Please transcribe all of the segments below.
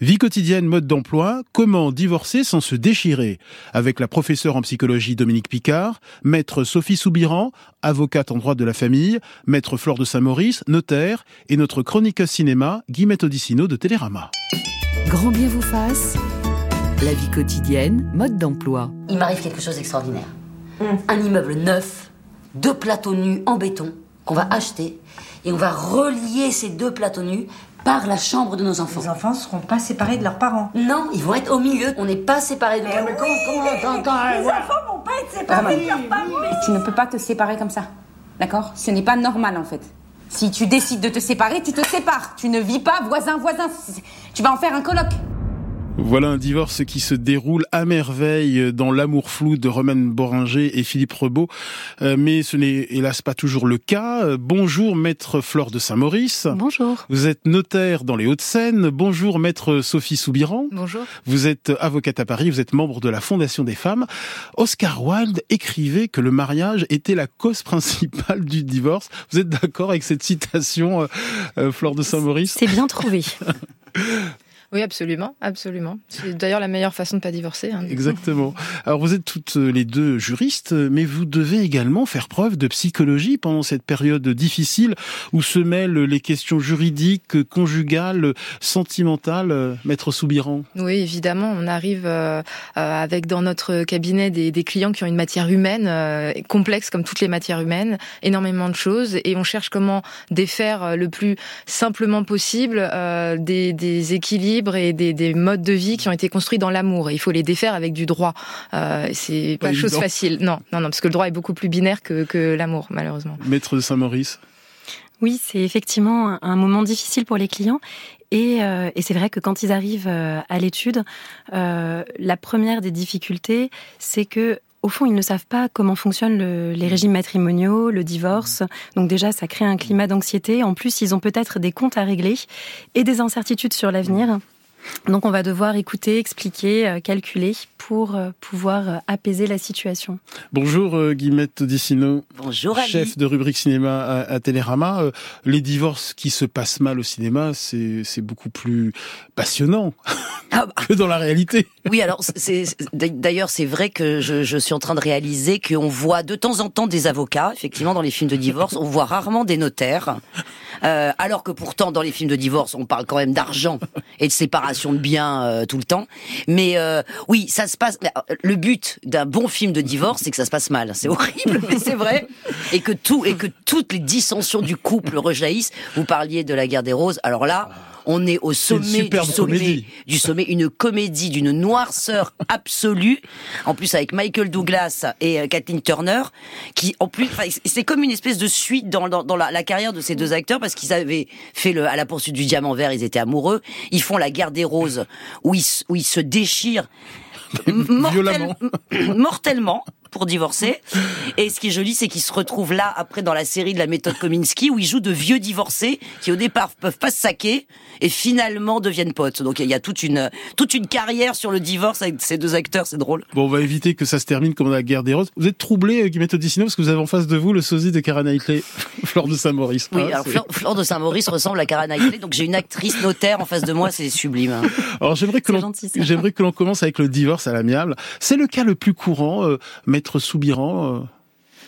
Vie quotidienne, mode d'emploi, comment divorcer sans se déchirer? Avec la professeure en psychologie Dominique Picard, maître Sophie Soubiran, avocate en droit de la famille, maître Flore de Saint-Maurice, notaire, et notre chroniqueuse cinéma, Guillemette Odissino de Télérama. Grand bien vous fasse, la vie quotidienne, mode d'emploi. Il m'arrive quelque chose d'extraordinaire. Un immeuble neuf, deux plateaux nus en béton, qu'on va acheter, et on va relier ces deux plateaux nus par la chambre de nos enfants. Les enfants ne seront pas séparés de leurs parents. Non, ils vont être au milieu. On n'est pas séparés de Mais, mais comment, Les enfants vont pas être séparés de leurs parents. Tu ne peux pas te séparer comme ça. D'accord? Ce n'est pas normal en fait. Si tu décides de te séparer, tu te sépares. Tu ne vis pas voisin-voisin. Tu vas en faire un colloque. Voilà un divorce qui se déroule à merveille dans l'amour flou de Romaine Boringer et Philippe Rebaud. Euh, mais ce n'est hélas pas toujours le cas. Euh, bonjour maître Flore de Saint-Maurice. Bonjour. Vous êtes notaire dans les Hauts-de-Seine. Bonjour maître Sophie Soubiran. Bonjour. Vous êtes avocate à Paris, vous êtes membre de la Fondation des femmes. Oscar Wilde écrivait que le mariage était la cause principale du divorce. Vous êtes d'accord avec cette citation, euh, euh, Flore de Saint-Maurice? C'est bien trouvé. Oui, absolument, absolument. C'est d'ailleurs la meilleure façon de pas divorcer. Hein. Exactement. Alors vous êtes toutes les deux juristes, mais vous devez également faire preuve de psychologie pendant cette période difficile où se mêlent les questions juridiques, conjugales, sentimentales. Maître Soubiran. Oui, évidemment, on arrive euh, avec dans notre cabinet des, des, clients qui ont une matière humaine euh, complexe comme toutes les matières humaines, énormément de choses, et on cherche comment défaire le plus simplement possible euh, des, des équilibres et des, des, modes de vie qui ont été construits dans l'amour. Et il faut les défaire avec du droit. Euh, c'est pas, pas chose facile. Non, non, non, parce que le droit est beaucoup plus binaire que, que l'amour, malheureusement. Maître de Saint-Maurice. Oui, c'est effectivement un moment difficile pour les clients. Et, euh, et c'est vrai que quand ils arrivent euh, à l'étude, euh, la première des difficultés, c'est que au fond, ils ne savent pas comment fonctionnent le, les régimes matrimoniaux, le divorce. Donc déjà, ça crée un climat d'anxiété. En plus, ils ont peut-être des comptes à régler et des incertitudes sur l'avenir. Donc on va devoir écouter, expliquer, calculer pour pouvoir apaiser la situation. Bonjour euh, Guillemette Dissino. Bonjour Ali. Chef de rubrique cinéma à, à Télérama. Euh, les divorces qui se passent mal au cinéma, c'est beaucoup plus passionnant ah bah. que dans la réalité. Oui, alors c'est d'ailleurs c'est vrai que je, je, suis en train de réaliser qu'on voit de temps en temps des avocats, effectivement dans les films de divorce, on voit rarement des notaires. Euh, alors que pourtant dans les films de divorce on parle quand même d'argent et de séparation de biens euh, tout le temps. Mais euh, oui, ça se passe. Le but d'un bon film de divorce, c'est que ça se passe mal. C'est horrible, mais c'est vrai. Et que tout et que toutes les dissensions du couple rejaillissent. Vous parliez de la guerre des roses. Alors là on est au sommet du sommet du sommet, une comédie d'une noirceur absolue. En plus avec Michael Douglas et Kathleen Turner, qui en plus, c'est comme une espèce de suite dans, dans, dans la, la, carrière de ces deux acteurs parce qu'ils avaient fait le à la poursuite du diamant vert, ils étaient amoureux. Ils font la guerre des roses où ils, où ils se déchirent mortel, mortellement pour divorcer. Et ce qui est joli, c'est qu'ils se retrouvent là après dans la série de la méthode Kominsky où ils jouent de vieux divorcés qui au départ peuvent pas se saquer et finalement deviennent potes. Donc il y a toute une toute une carrière sur le divorce avec ces deux acteurs, c'est drôle. Bon, on va éviter que ça se termine comme la guerre des roses. Vous êtes troublé, Guillemette Odissino, parce que vous avez en face de vous le sosie de Cara Knightley, Flore de Saint-Maurice. Oui, alors Flore, Flore, de Saint-Maurice ressemble à Cara Knightley, donc j'ai une actrice notaire en face de moi, c'est sublime. Hein. Alors j'aimerais que l'on j'aimerais que l'on commence avec le divorce à l'amiable. C'est le cas le plus courant, euh, maître Soubiran.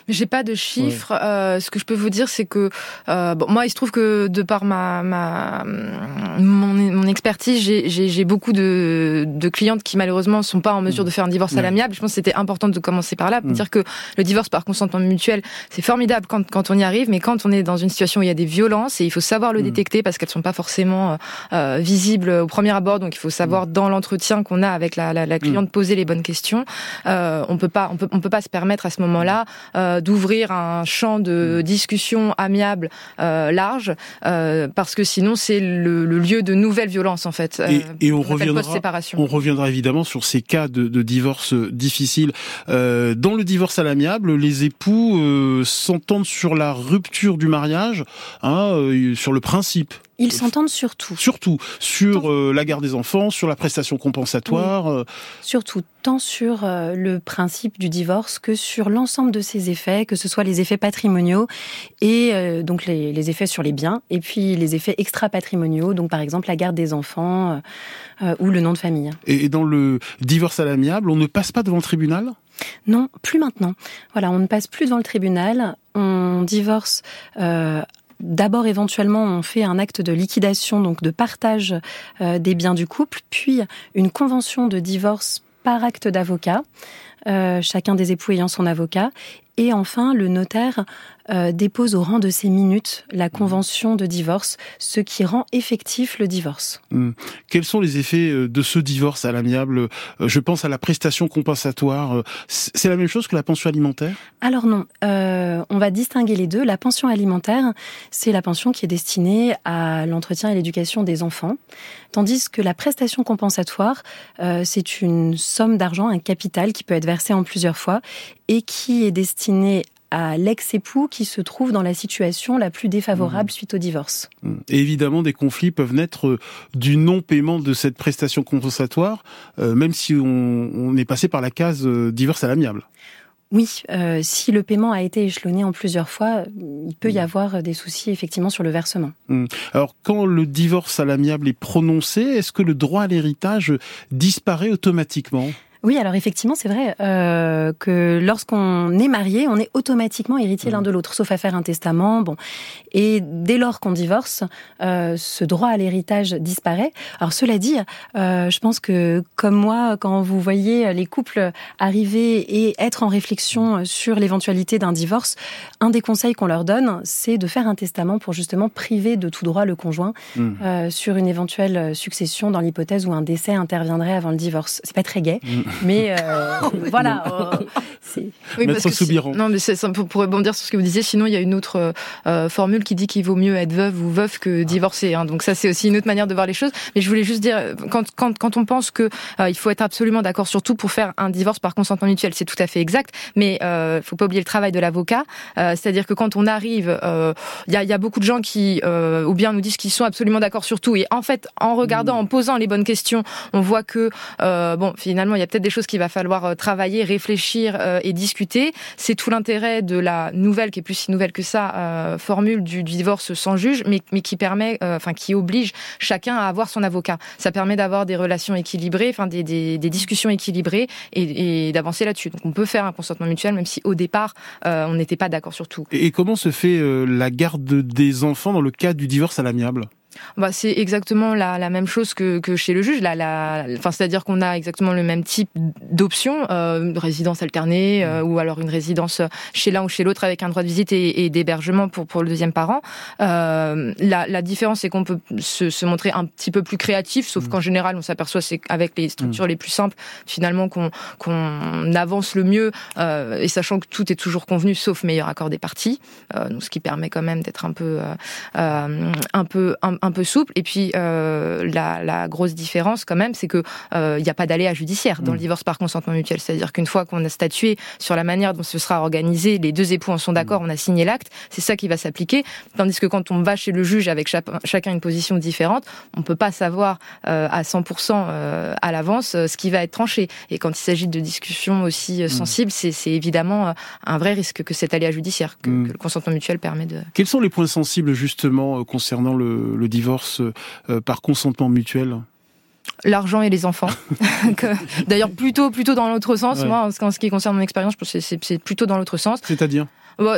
Euh... J'ai pas de chiffres. Euh, ce que je peux vous dire, c'est que euh, bon, moi, il se trouve que de par ma, ma mon, mon expertise, j'ai beaucoup de, de clientes qui malheureusement sont pas en mesure de faire un divorce à l'amiable. Je pense que c'était important de commencer par là, pour mmh. dire que le divorce par consentement mutuel, c'est formidable quand, quand on y arrive, mais quand on est dans une situation où il y a des violences, et il faut savoir le détecter parce qu'elles sont pas forcément euh, visibles au premier abord. Donc il faut savoir dans l'entretien qu'on a avec la, la, la cliente poser les bonnes questions. Euh, on peut pas, on peut, on peut pas se permettre à ce moment-là d'ouvrir un champ de discussion amiable euh, large, euh, parce que sinon c'est le, le, lieu de nouvelles violences en fait. Et, et on, reviendra, on reviendra évidemment sur ces cas de, de divorce difficiles. Euh, dans le divorce à l'amiable, les époux s'entendent sur la rupture du mariage, hein, sur le principe. Ils s'entendent surtout. Surtout sur euh, la garde des enfants, sur la prestation compensatoire. Euh. Surtout tant sur euh, le principe du divorce que sur l'ensemble de ses effets, que ce soit les effets patrimoniaux et donc les, les, effets sur les biens, et puis les effets extra-patrimoniaux, donc par exemple la garde des enfants ou le nom de famille. Et dans le divorce à l'amiable, on ne passe pas devant le tribunal? Non, plus maintenant. Voilà, on ne passe plus devant le tribunal. On divorce euh, D'abord, éventuellement, on fait un acte de liquidation, donc de partage euh, des biens du couple, puis une convention de divorce par acte d'avocat, euh, chacun des époux ayant son avocat, et enfin, le notaire euh, dépose au rang de ses minutes la convention de divorce, ce qui rend effectif le divorce. Hmm. Quels sont les effets euh, de ce divorce à l'amiable? Euh, Je pense à la prestation compensatoire. C'est la même chose que la pension alimentaire? Alors non, on va distinguer les deux. La pension alimentaire, c'est la pension qui est destinée à l'entretien et l'éducation des enfants, tandis que la prestation compensatoire, c'est une somme d'argent, un capital qui peut être versé en plusieurs fois et qui est destiné à l'ex-époux qui se trouve dans la situation la plus défavorable mmh. suite au divorce. Mmh. Et évidemment, des conflits peuvent naître euh, du non-paiement de cette prestation compensatoire, euh, même si on, est passé par la case euh, divorce à l'amiable. Oui, si le paiement a été échelonné en plusieurs fois, il peut y mmh. avoir des soucis effectivement sur le versement. Alors quand le divorce à l'amiable est prononcé, est-ce que le droit à l'héritage disparaît automatiquement? Oui, alors effectivement, c'est vrai euh, que lorsqu'on est marié, on est automatiquement héritier l'un mmh. de l'autre, sauf à faire un testament. Bon, et dès lors qu'on divorce, euh, ce droit à l'héritage disparaît. Alors cela dit, euh, je pense que comme moi, quand vous voyez les couples arriver et être en réflexion sur l'éventualité d'un divorce, un des conseils qu'on leur donne, c'est de faire un testament pour justement priver de tout droit le conjoint mmh. euh, sur une éventuelle succession dans l'hypothèse où un décès interviendrait avant le divorce. C'est pas très gai. Mmh. Mais euh, voilà. Euh, oui, parce que non, mais c'est pour, pour rebondir sur ce que vous disiez. Sinon, il y a une autre euh, formule qui dit qu'il vaut mieux être veuve ou veuf que divorcer. Hein. Donc ça, c'est aussi une autre manière de voir les choses. Mais je voulais juste dire, quand quand quand on pense que il faut être absolument d'accord sur tout pour faire un divorce par consentement mutuel, c'est tout à fait exact. Mais euh, faut pas oublier le travail de l'avocat. C'est-à-dire que quand on arrive, il y a, y, a, beaucoup de gens qui ou bien nous disent qu'ils sont absolument d'accord sur tout. Et en fait, en regardant, en posant les bonnes questions, on voit que bon, finalement, il y a peut-être des choses qu'il va falloir euh, travailler, réfléchir euh, et discuter. C'est tout l'intérêt de la nouvelle, qui est plus si nouvelle que ça, euh, formule du, divorce sans juge, mais, qui permet, enfin qui oblige chacun à avoir son avocat. Ça permet d'avoir des relations équilibrées, enfin des discussions équilibrées et, et d'avancer là-dessus. Donc on peut faire un consentement mutuel, même si au départ on n'était pas d'accord sur tout. Et comment se fait la garde des enfants dans le cas du divorce à l'amiable? Bah, c'est exactement la, la, même chose que, que chez le juge. La, la, enfin, c'est-à-dire qu'on a exactement le même type d'option, euh, résidence alternée euh, ou alors une résidence chez l'un ou chez l'autre avec un droit de visite et, et d'hébergement pour, pour le deuxième parent. Euh, la, la différence, c'est qu'on peut se, se, montrer un petit peu plus créatif, sauf mm. qu'en général, on s'aperçoit c'est avec les structures mm. les plus simples, finalement, qu'on qu'on avance le mieux euh, et sachant que tout est toujours convenu, sauf meilleur accord des parties. Euh, donc, ce qui permet quand même d'être un peu, un peu, un, un peu souple. Et puis euh, la, la, grosse différence quand même, c'est que euh, il n'y a pas d'aléa judiciaire dans le mm. divorce par consentement mutuel. C'est-à-dire qu'une fois qu'on a statué sur la manière dont ce sera organisé, les deux époux en sont d'accord, mm. on a signé l'acte, c'est ça qui va s'appliquer. Tandis que quand on va chez le juge avec chacun une position différente, on peut pas savoir euh, à 100% euh, à l'avance euh, ce qui va être tranché. Et quand il s'agit de discussions aussi mm. sensibles, c'est évidemment un vrai risque que cet aléa judiciaire que, que, le consentement mutuel permet de. Quels sont les points sensibles justement concernant le, le divorce euh, par consentement mutuel l'argent et les enfants. D'ailleurs, plutôt plutôt dans l'autre sens. Moi, en ce qui concerne mon expérience, je pense que c'est plutôt dans l'autre sens. C'est-à-dire?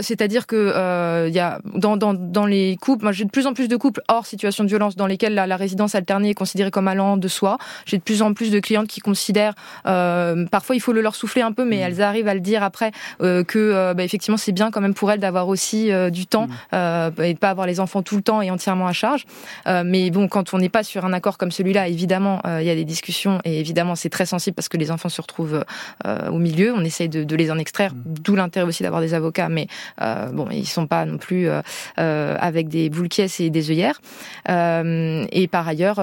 C'est-à-dire que euh, y a dans, dans, dans les couples, moi j'ai de plus en plus de couples hors situation de violence dans lesquels la, la résidence alternée est considérée comme allant de soi. J'ai de plus en plus de clientes qui considèrent, euh, parfois il faut le leur souffler un peu, mais mmh. elles arrivent à le dire après euh, que euh, bah, effectivement c'est bien quand même pour elles d'avoir aussi du temps mmh. et de pas avoir les enfants tout le temps et entièrement à charge. mais bon, quand on n'est pas sur un accord comme celui-là, évidemment il y a des discussions et évidemment c'est très sensible parce que les enfants se retrouvent au milieu. On essaye de, de les en extraire, mmh. d'où l'intérêt aussi d'avoir des avocats, mais mais euh, bon, ils sont pas non plus euh, euh avec des boules et des œillères. Et par ailleurs,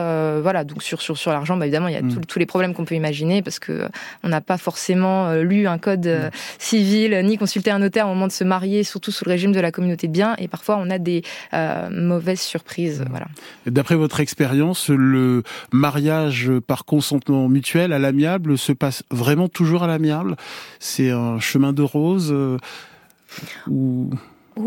voilà, donc sur sur sur l'argent, bah, évidemment, il y a mm. tous les problèmes qu'on peut imaginer parce que on n'a pas forcément lu un code mm. civil ni consulté un notaire au moment de se marier, surtout sous le régime de la communauté de biens. Et parfois, on a des mauvaises surprises. Mm. Voilà. D'après votre expérience, le mariage par consentement mutuel à l'amiable se passe vraiment toujours à l'amiable? C'est un chemin de rose ou...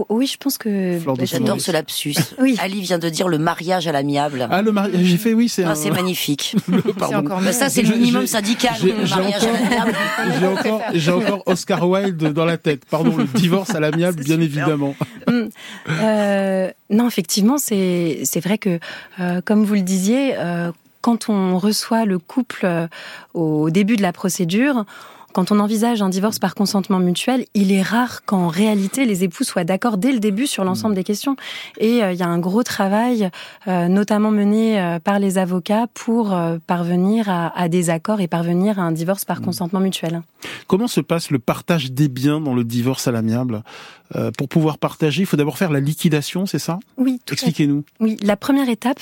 Oui, je pense que j'adore ce lapsus. oui. Ali vient de dire le mariage à l'amiable. Ah, le mariage, j'ai fait oui, c'est ah, c'est magnifique. Encore ça c'est le minimum syndical le mariage à l'amiable. J'ai encore j'ai encore Oscar Wilde dans la tête. Pardon, le divorce à l'amiable bien évidemment. Hum. Euh, non, effectivement, c'est c'est vrai que euh, comme vous le disiez quand on reçoit le couple au début de la procédure, quand on envisage un divorce par consentement mutuel, il est rare qu'en réalité les époux soient d'accord dès le début sur l'ensemble mmh. des questions. Et euh, il y a un gros travail, euh, notamment mené euh, par les avocats, pour parvenir à, des accords et parvenir à un divorce par mmh. consentement mutuel. Comment se passe le partage des biens dans le divorce à l'amiable? Pour pouvoir partager, il faut d'abord faire la liquidation, c'est ça? Oui. Expliquez-nous. Oui, la première étape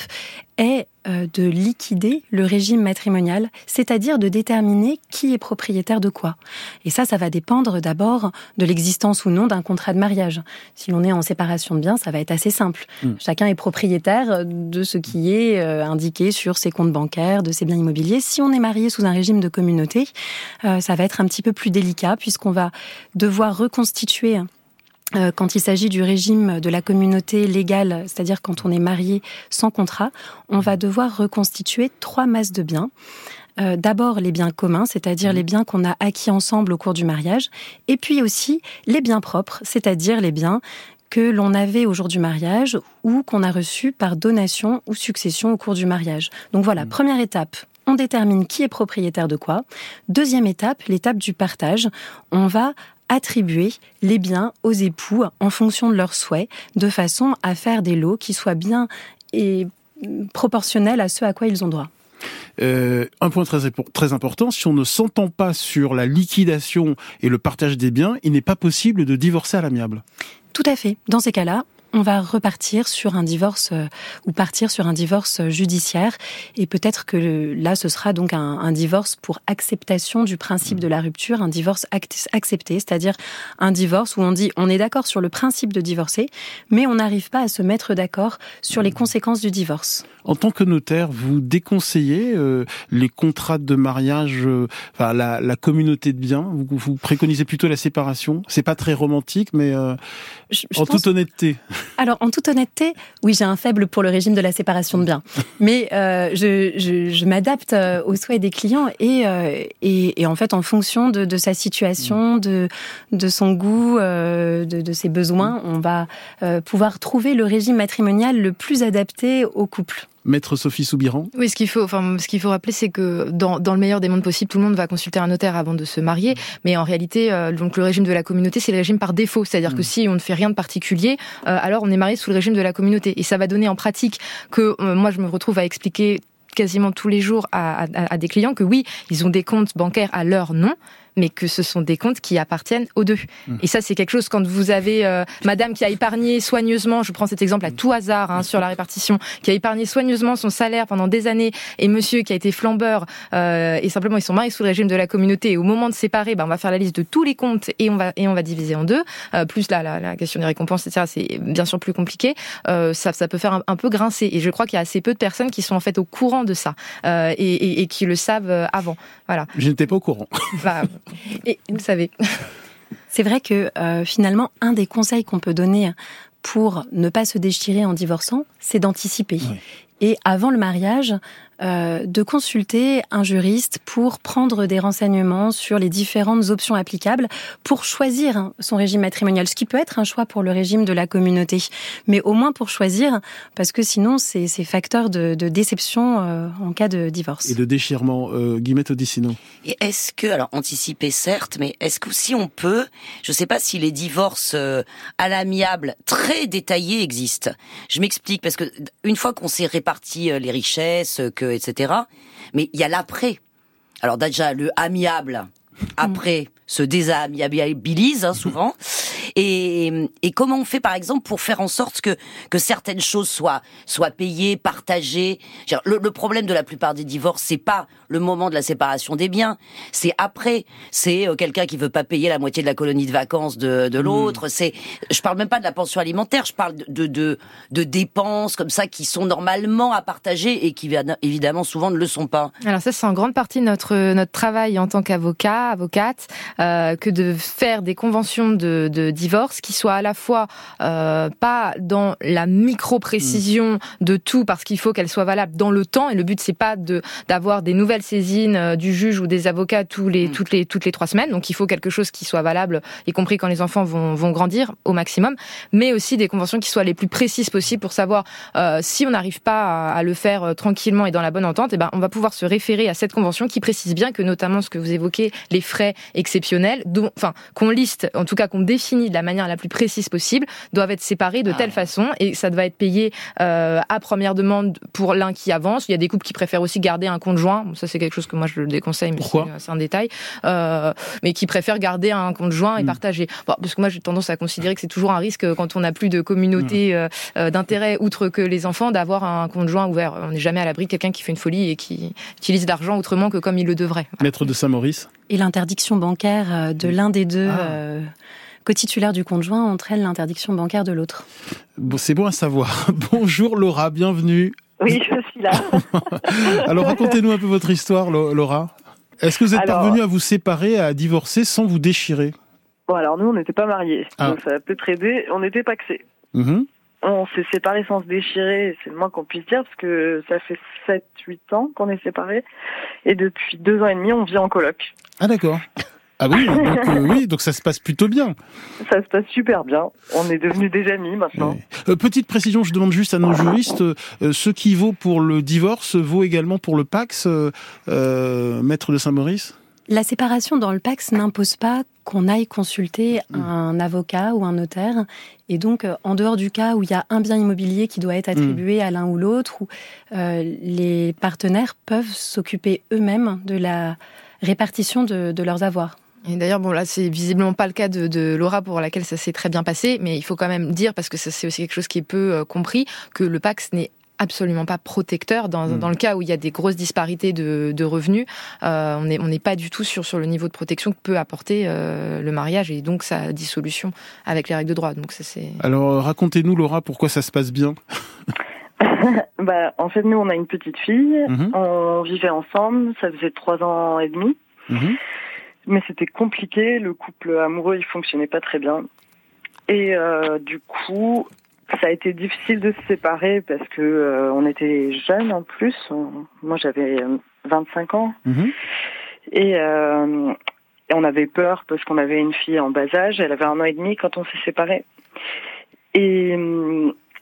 est de liquider le régime matrimonial, c'est-à-dire de déterminer qui est propriétaire de quoi. Et ça, ça va dépendre d'abord de l'existence ou non d'un contrat de mariage. Si l'on est en séparation de biens, ça va être assez simple. Hmm. Chacun est propriétaire de ce qui est euh, indiqué sur ses comptes bancaires, de ses biens immobiliers. Si on est marié sous un régime de communauté, euh, ça va être un petit peu plus délicat puisqu'on va devoir reconstituer euh, quand il s'agit du régime de la communauté légale, c'est-à-dire quand on est marié sans contrat, on va devoir reconstituer trois masses de biens. Euh, d'abord les biens communs, c'est-à-dire les biens qu'on a acquis ensemble au cours du mariage, et puis aussi les biens propres, c'est-à-dire les biens que l'on avait au jour du mariage ou qu'on a reçus par donation ou succession au cours du mariage. Donc voilà, mmh. première étape, on détermine qui est propriétaire de quoi. Deuxième étape, l'étape du partage. On va attribuer les biens aux époux en fonction de leurs souhaits, de façon à faire des lots qui soient bien et proportionnels à ce à quoi ils ont droit. Euh, un point très, très important, si on ne s'entend pas sur la liquidation et le partage des biens, il n'est pas possible de divorcer à l'amiable. Tout à fait. Dans ces cas-là, on va repartir sur un divorce euh, ou partir sur un divorce judiciaire et peut-être que là ce sera donc un, divorce pour acceptation du principe de la rupture, un divorce accepté, c'est-à-dire un divorce où on dit on est d'accord sur le principe de divorcer, mais on n'arrive pas à se mettre d'accord sur les conséquences du divorce. En tant que notaire, vous déconseillez euh, les contrats de mariage, euh, enfin la, la, communauté de biens? Vous, vous, préconisez plutôt la séparation? C'est pas très romantique, mais en toute honnêteté. Alors, en toute honnêteté, oui, j'ai un faible pour le régime de la séparation de biens. Mais euh, je, je, je m'adapte euh, aux souhaits des clients et, euh, et, et, en fait, en fonction de, de sa situation, de, de son goût, euh, de, de, ses besoins, on va euh, pouvoir trouver le régime matrimonial le plus adapté au couple. Maître Sophie Soubiran Oui, ce qu'il faut, enfin, ce qu'il faut rappeler, c'est que dans, dans, le meilleur des mondes possibles, tout le monde va consulter un notaire avant de se marier. Mais en réalité, euh, donc le régime de la communauté, c'est le régime par défaut. C'est-à-dire que mm. si on ne fait rien de particulier, euh, alors on est marié sous le régime de la communauté. Et ça va donner en pratique que euh, moi, je me retrouve à expliquer quasiment tous les jours à, à, à, des clients que oui, ils ont des comptes bancaires à leur nom, mais que ce sont des comptes qui appartiennent aux deux. Mmh. Et ça, c'est quelque chose quand vous avez euh, Madame qui a épargné soigneusement, je prends cet exemple à tout hasard hein, sur la répartition, qui a épargné soigneusement son salaire pendant des années, et Monsieur qui a été flambeur euh, et simplement ils sont mariés sous le régime de la communauté. Et au moment de séparer, ben, on va faire la liste de tous les comptes et on va et on va diviser en deux. Euh, plus là, la, la, question des récompenses, etc. C'est bien sûr plus compliqué. Euh, ça, ça peut faire un, un, peu grincer. Et je crois qu'il y a assez peu de personnes qui sont en fait au courant de ça euh, et, et, et, qui le savent avant. Voilà. Je n'étais pas au courant. Bah, et vous savez. C'est vrai que euh, finalement, un des conseils qu'on peut donner pour ne pas se déchirer en divorçant, c'est d'anticiper. Et avant le mariage, euh, de consulter un juriste pour prendre des renseignements sur les différentes options applicables pour choisir son régime matrimonial, ce qui peut être un choix pour le régime de la communauté, mais au moins pour choisir, parce que sinon c'est facteur de, de déception euh, en cas de divorce. Et de déchirement, euh, Guillemette Odissino. Et est-ce que, alors anticiper certes, mais est-ce que si on peut, je ne sais pas si les divorces euh, à l'amiable très détaillés existent. Je m'explique parce que une fois qu'on s'est réparti les richesses, que etc. Mais il y a l'après. Alors déjà, le amiable, après, se désamiabilise hein, souvent. et, et comment on fait par exemple pour faire en sorte que que certaines choses soient soient payées, partagées? Le, le problème de la plupart des divorces, c'est pas le moment de la séparation des biens, c'est après. C'est euh, quelqu'un qui veut pas payer la moitié de la colonie de vacances de, de l'autre. C'est, je parle même pas de la pension alimentaire, je parle de, de de dépenses comme ça qui sont normalement à partager et qui évidemment souvent ne le sont pas. Alors ça, c'est en grande partie notre notre travail en tant qu'avocat, avocate, euh, que de faire des conventions de, de divorce qui soient à la fois euh, pas dans la micro précision de tout parce qu'il faut qu'elles soient valables dans le temps et le but c'est pas de d'avoir des nouvelles saisines euh, du juge ou des avocats tous les mm. toutes les toutes les trois semaines. Donc il faut quelque chose qui soit valable, y compris quand les enfants vont vont grandir au maximum, mais aussi des conventions qui soient les plus précises possibles pour savoir euh, si on n'arrive pas à, le faire tranquillement et dans la bonne entente, et eh ben on va pouvoir se référer à cette convention qui précise bien que notamment ce que vous évoquez, les frais exceptionnels, dont, enfin qu'on liste, en tout cas qu'on définit de la manière la plus précise possible, doivent être séparés de ah. telle façon et ça doit être payé euh, à première demande pour l'un qui avance. Il y a des couples qui préfèrent aussi garder un compte joint. ça c'est quelque chose que moi je le déconseille, mais c'est un détail. Euh, mais qui préfèrent garder un compte joint et hmm. partager. parce que moi j'ai tendance à considérer que c'est toujours un risque quand on n'a plus de communauté hmm. euh, d'intérêt outre que les enfants d'avoir un compte joint ouvert. On n'est jamais à l'abri de quelqu'un qui fait une folie et qui utilise l'argent autrement que comme il le devrait. Maître de Saint-Maurice. Et l'interdiction bancaire de l'un des deux. Ah co-titulaire du compte joint entraîne l'interdiction bancaire de l'autre. Bon, c'est bon à savoir. Bonjour Laura, bienvenue. Oui, je suis là. Alors racontez-nous un peu votre histoire, Laura. Est-ce que vous êtes parvenu à vous séparer, à divorcer sans vous déchirer? Bon, alors nous, on n'était pas mariés, ah. donc ça peut être On n'était pas que mm On s'est séparés sans se déchirer, c'est le moins qu'on puisse dire, parce que ça fait 7-8 ans qu'on est séparés, et depuis deux ans et demi, on vit en coloc. Ah d'accord. Ah oui, donc, euh, oui, donc ça se passe plutôt bien. Ça se passe super bien. On est devenus des amis maintenant. Euh, petite précision, je demande juste à nos juristes, euh, ce qui vaut pour le divorce vaut également pour le Pax, maître de Saint-Maurice? La séparation dans le Pax n'impose pas qu'on aille consulter un avocat ou un notaire. Et donc, en dehors du cas où il y a un bien immobilier qui doit être hmm. attribué à l'un ou l'autre, où les partenaires peuvent s'occuper eux-mêmes de la répartition de leurs avoirs. Et d'ailleurs, bon là, c'est visiblement pas le cas de, de, Laura pour laquelle ça s'est très bien passé, mais il faut quand même dire, parce que c'est aussi quelque chose qui est peu euh, compris, que le Pax n'est absolument pas protecteur dans, mm. dans, le cas où il y a des grosses disparités de, de revenus. Euh, on n'est on n'est pas du tout sur, sur le niveau de protection que peut apporter euh, le mariage et donc sa dissolution avec les règles de droit. Donc ça c'est. Alors racontez-nous Laura pourquoi ça se passe bien. bah, en fait, nous, on a une petite fille. Mm-hmm. On vivait ensemble. Ça faisait trois ans et demi. Mm-hmm. Mais c'était compliqué, le couple amoureux il fonctionnait pas très bien. Et euh, du coup, ça a été difficile de se séparer parce que euh, on était jeunes en plus. moi j'avais 25 ans. Mhm. Et, euh, et, on avait peur parce qu'on avait une fille en bas âge. Elle avait un an et demi quand on s'est séparés. Et,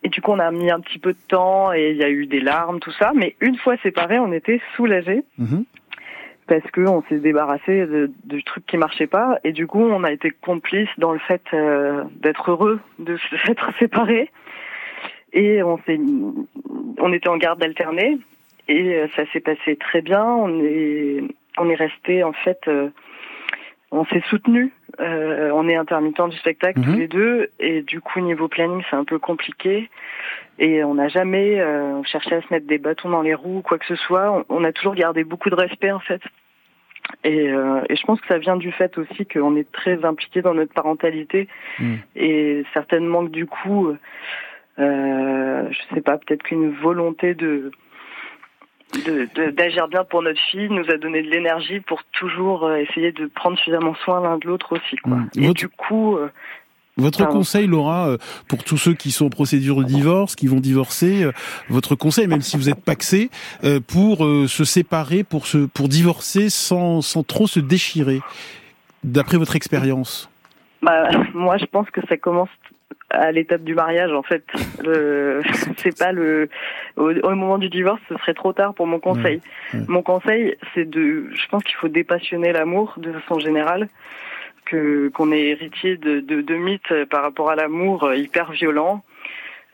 et du coup, on a mis un petit peu de temps et il y a eu des larmes, tout ça. Mais une fois séparés, on était soulagés. Mhm parce qu'on s'est débarrassé de, de, trucs qui marchaient pas. Et du coup on a été complice dans le fait euh, d'être heureux de s'être séparés. Et on s'est on était en garde alternée. Et euh, ça s'est passé très bien. On est on est resté en fait euh, on s'est soutenu on est intermittent du spectacle tous mhm. les deux. Et du coup niveau planning c'est un peu compliqué et on n'a jamais cherché à se mettre des bâtons dans les roues ou quoi que ce soit. On, a toujours gardé beaucoup de respect en fait et, euh, et, je pense que ça vient du fait aussi qu'on est très impliqué dans notre parentalité mm. et certainement que du coup, euh, je sais pas, peut-être qu'une volonté de d'agir bien pour notre fille nous a donné de l'énergie pour toujours euh, essayer de prendre suffisamment soin l'un de l'autre aussi. Quoi. Mm. Et du coup, euh, votre conseil, Laura, euh, pour tous ceux qui sont en procédure de divorce, qui vont divorcer, euh, votre conseil, même si vous êtes paxé, euh, pour se séparer, pour se, pour divorcer sans, sans trop se déchirer, d'après votre expérience bah, moi, je pense que ça commence à l'étape du mariage en fait. c'est pas le au, moment du divorce, ce serait trop tard pour mon conseil. Mon conseil, c'est de, je pense qu'il faut dépassionner l'amour de façon générale que qu'on est héritier de, de, de, mythes par rapport à l'amour euh, hyper violent,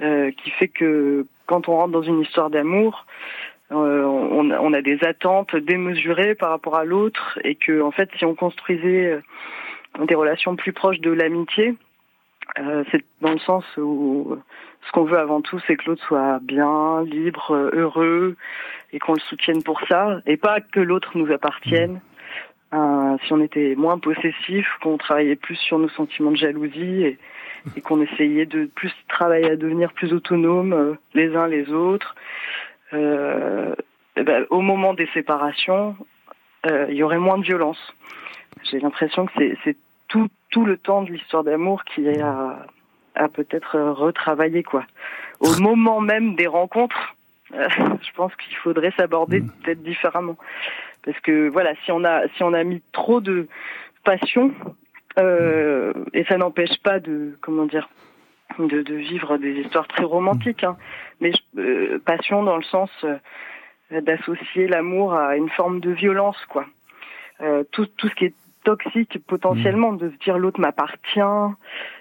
euh, qui fait que quand on rentre dans une histoire d'amour, euh, on, on, a des attentes démesurées par rapport à l'autre, et que en fait, si on construisait des relations plus proches de l'amitié, c'est dans le sens où ce qu'on veut avant tout, c'est que l'autre soit bien, libre, heureux, et qu'on le soutienne pour ça, et pas que l'autre nous appartienne. Euh, si on était moins possessif, qu'on travaillait plus sur nos sentiments de jalousie et, et qu'on essayait de plus travailler à devenir plus autonomes euh, les uns les autres. Euh, ben, au moment des séparations, euh, il y aurait moins de violence. J'ai l'impression que c'est tout, tout le temps de l'histoire d'amour qui est à, à peut-être retravailler quoi. Au moment même des rencontres, je pense qu'il faudrait s'aborder mm. peut-être différemment parce que voilà, si on a si on a mis trop de passion euh, et ça n'empêche pas de comment dire de, de, vivre des histoires très romantiques, hein, mais euh, passion dans le sens euh, d'associer l'amour à une forme de violence quoi. Euh, tout tout ce qui est toxique potentiellement de se dire l'autre m'appartient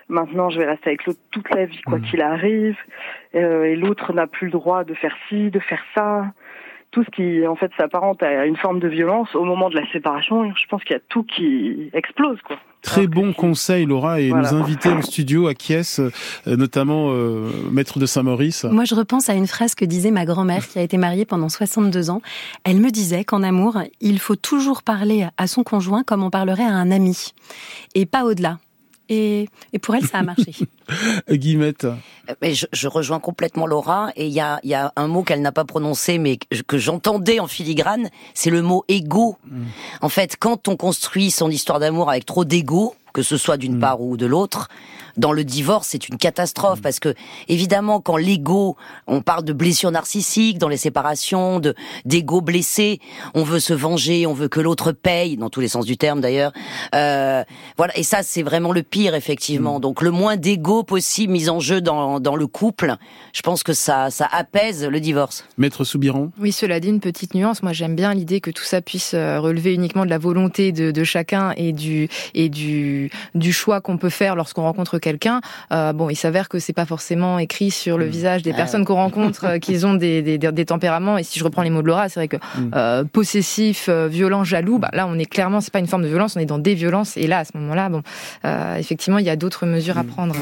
maintenant je vais rester avec l'autre toute la vie quoi mmh. qu'il arrive et l'autre n'a plus le droit de faire ci de faire ça tout ce qui en fait s'apparente à une forme de violence au moment de la séparation, je pense qu'il y a tout qui explose quoi. Très bon conseil Laura et nous inviter en studio à Kies, euh, notamment euh, maître de Saint-Maurice. Moi je repense à une phrase que disait ma grand-mère qui a été mariée pendant 62 ans. Elle me disait qu'en amour, il faut toujours parler à son conjoint comme on parlerait à un ami et pas au-delà. Et, et, pour elle, ça a marché. Guillemette. Mais je, je, rejoins complètement Laura. Et il y a, y a, un mot qu'elle n'a pas prononcé, mais que j'entendais en filigrane, c'est le mot égo. Mm. En fait, quand on construit son histoire d'amour avec trop d'ego, que ce soit d'une mm. part ou de l'autre, dans le divorce, c'est une catastrophe mm. parce que évidemment, quand l'ego, on parle de blessures narcissiques dans les séparations, de d'ego blessé, on veut se venger, on veut que l'autre paye, dans tous les sens du terme d'ailleurs. Euh, voilà, et ça c'est vraiment le pire effectivement. Mm. Donc le moins d'ego possible mis en jeu dans dans le couple, je pense que ça ça apaise le divorce. Maître Soubiran. Oui, cela dit une petite nuance. Moi, j'aime bien l'idée que tout ça puisse euh, relever uniquement de la volonté de, de chacun et du et du du choix qu'on peut faire lorsqu'on rencontre quelqu'un. Euh, bon, il s'avère que c'est pas forcément écrit sur le mm. visage des ah personnes qu'on rencontre euh, qu'ils ont des, des, des, tempéraments. Et si je reprends les mots de Laura, c'est vrai que mm. euh, possessif, euh, violent, jaloux, bah, là on est clairement, c'est pas une forme de violence, on est dans des violences. Et là, à ce moment-là, bon, euh, effectivement, il y a d'autres mesures à mm. prendre.